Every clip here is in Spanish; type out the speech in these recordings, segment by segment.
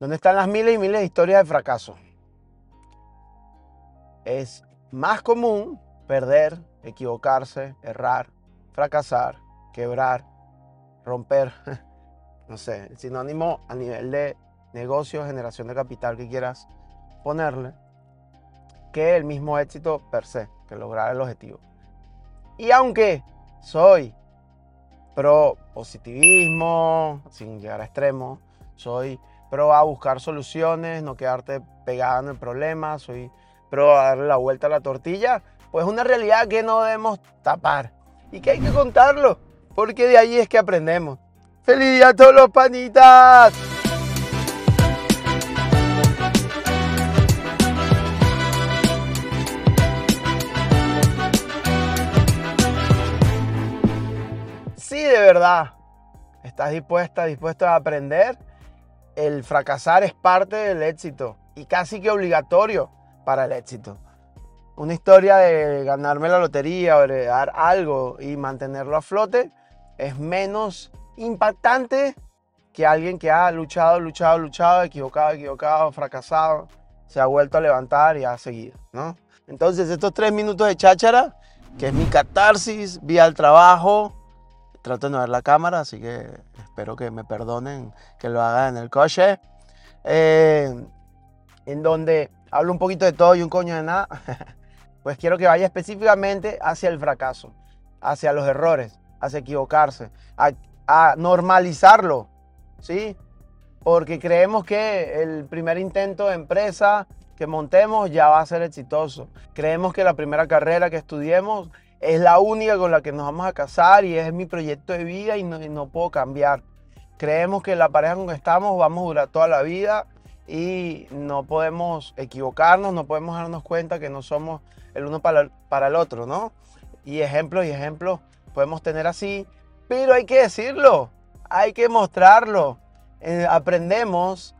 ¿Dónde están las miles y miles de historias de fracaso? Es más común perder, equivocarse, errar, fracasar, quebrar, romper, no sé, el sinónimo a nivel de negocio, generación de capital que quieras ponerle, que el mismo éxito per se, que lograr el objetivo. Y aunque soy pro positivismo, sin llegar a extremos, soy pro a buscar soluciones, no quedarte pegado en el problema, soy pro a darle la vuelta a la tortilla, pues una realidad que no debemos tapar y que hay que contarlo, porque de ahí es que aprendemos. ¡Feliz día a todos los panitas! Si de verdad estás dispuesta, dispuesto a aprender, el fracasar es parte del éxito y casi que obligatorio para el éxito. Una historia de ganarme la lotería o de dar algo y mantenerlo a flote es menos impactante que alguien que ha luchado, luchado, luchado, equivocado, equivocado, fracasado, se ha vuelto a levantar y ha seguido, ¿no? Entonces, estos tres minutos de cháchara, que es mi catarsis, vía al trabajo, trato de no ver la cámara, así que espero que me perdonen que lo haga en el coche, eh, en donde hablo un poquito de todo y un coño de nada, pues quiero que vaya específicamente hacia el fracaso, hacia los errores, hacia equivocarse, a, a normalizarlo, ¿sí? Porque creemos que el primer intento de empresa que montemos ya va a ser exitoso. Creemos que la primera carrera que estudiemos es la única con la que nos vamos a casar y es mi proyecto de vida y no, puedo cambiar. Creemos que la pareja con que estamos vamos a durar toda la vida y no podemos equivocarnos, no podemos darnos cuenta que no somos el uno para el, para el otro, ¿no? Y ejemplos y ejemplos podemos tener así, pero hay que decirlo, hay que mostrarlo. Eh, aprendemos,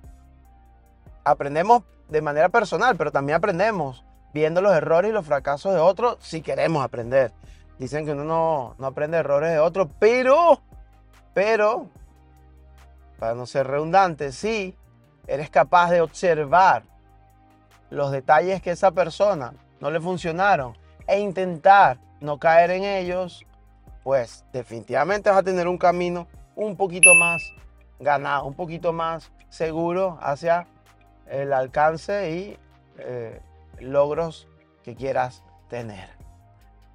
aprendemos de manera personal, pero también aprendemos viendo los errores y los fracasos de otros si queremos aprender. Dicen que uno no, no aprende errores de otros, pero, pero, para no ser redundante, sí, eres capaz de observar los detalles que esa persona no le funcionaron e intentar no caer en ellos, pues definitivamente vas a tener un camino un poquito más ganado, un poquito más seguro hacia el alcance y eh, logros que quieras tener.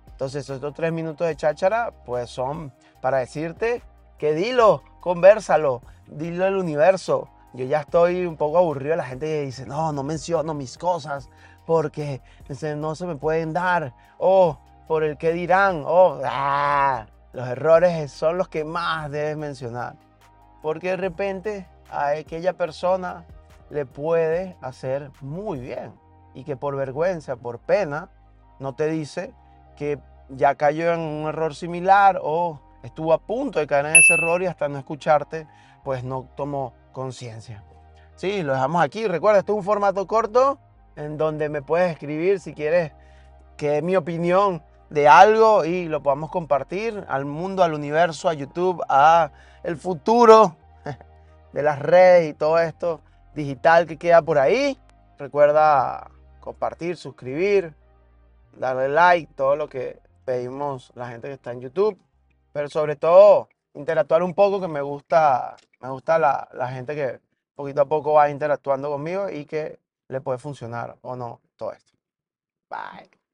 Entonces estos tres minutos de cháchara pues son para decirte que dilo, conversalo, dilo al universo. Yo ya estoy un poco aburrido de la gente que dice, no, no menciono mis cosas porque no se me pueden dar. O por el que dirán. O ah, los errores son los que más debes mencionar. Porque de repente a aquella persona le puede hacer muy bien y que por vergüenza, por pena, no te dice que ya cayó en un error similar o estuvo a punto de caer en ese error y hasta no escucharte, pues no tomó conciencia. Sí, lo dejamos aquí. Recuerda, esto es un formato corto en donde me puedes escribir si quieres que mi opinión de algo y lo podamos compartir al mundo, al universo, a YouTube, a el futuro de las redes y todo esto digital que queda por ahí. Recuerda compartir, suscribir, darle like, todo lo que pedimos la gente que está en YouTube. Pero sobre todo, interactuar un poco, que me gusta, me gusta la, la gente que poquito a poco va interactuando conmigo y que le puede funcionar o no todo esto. Bye.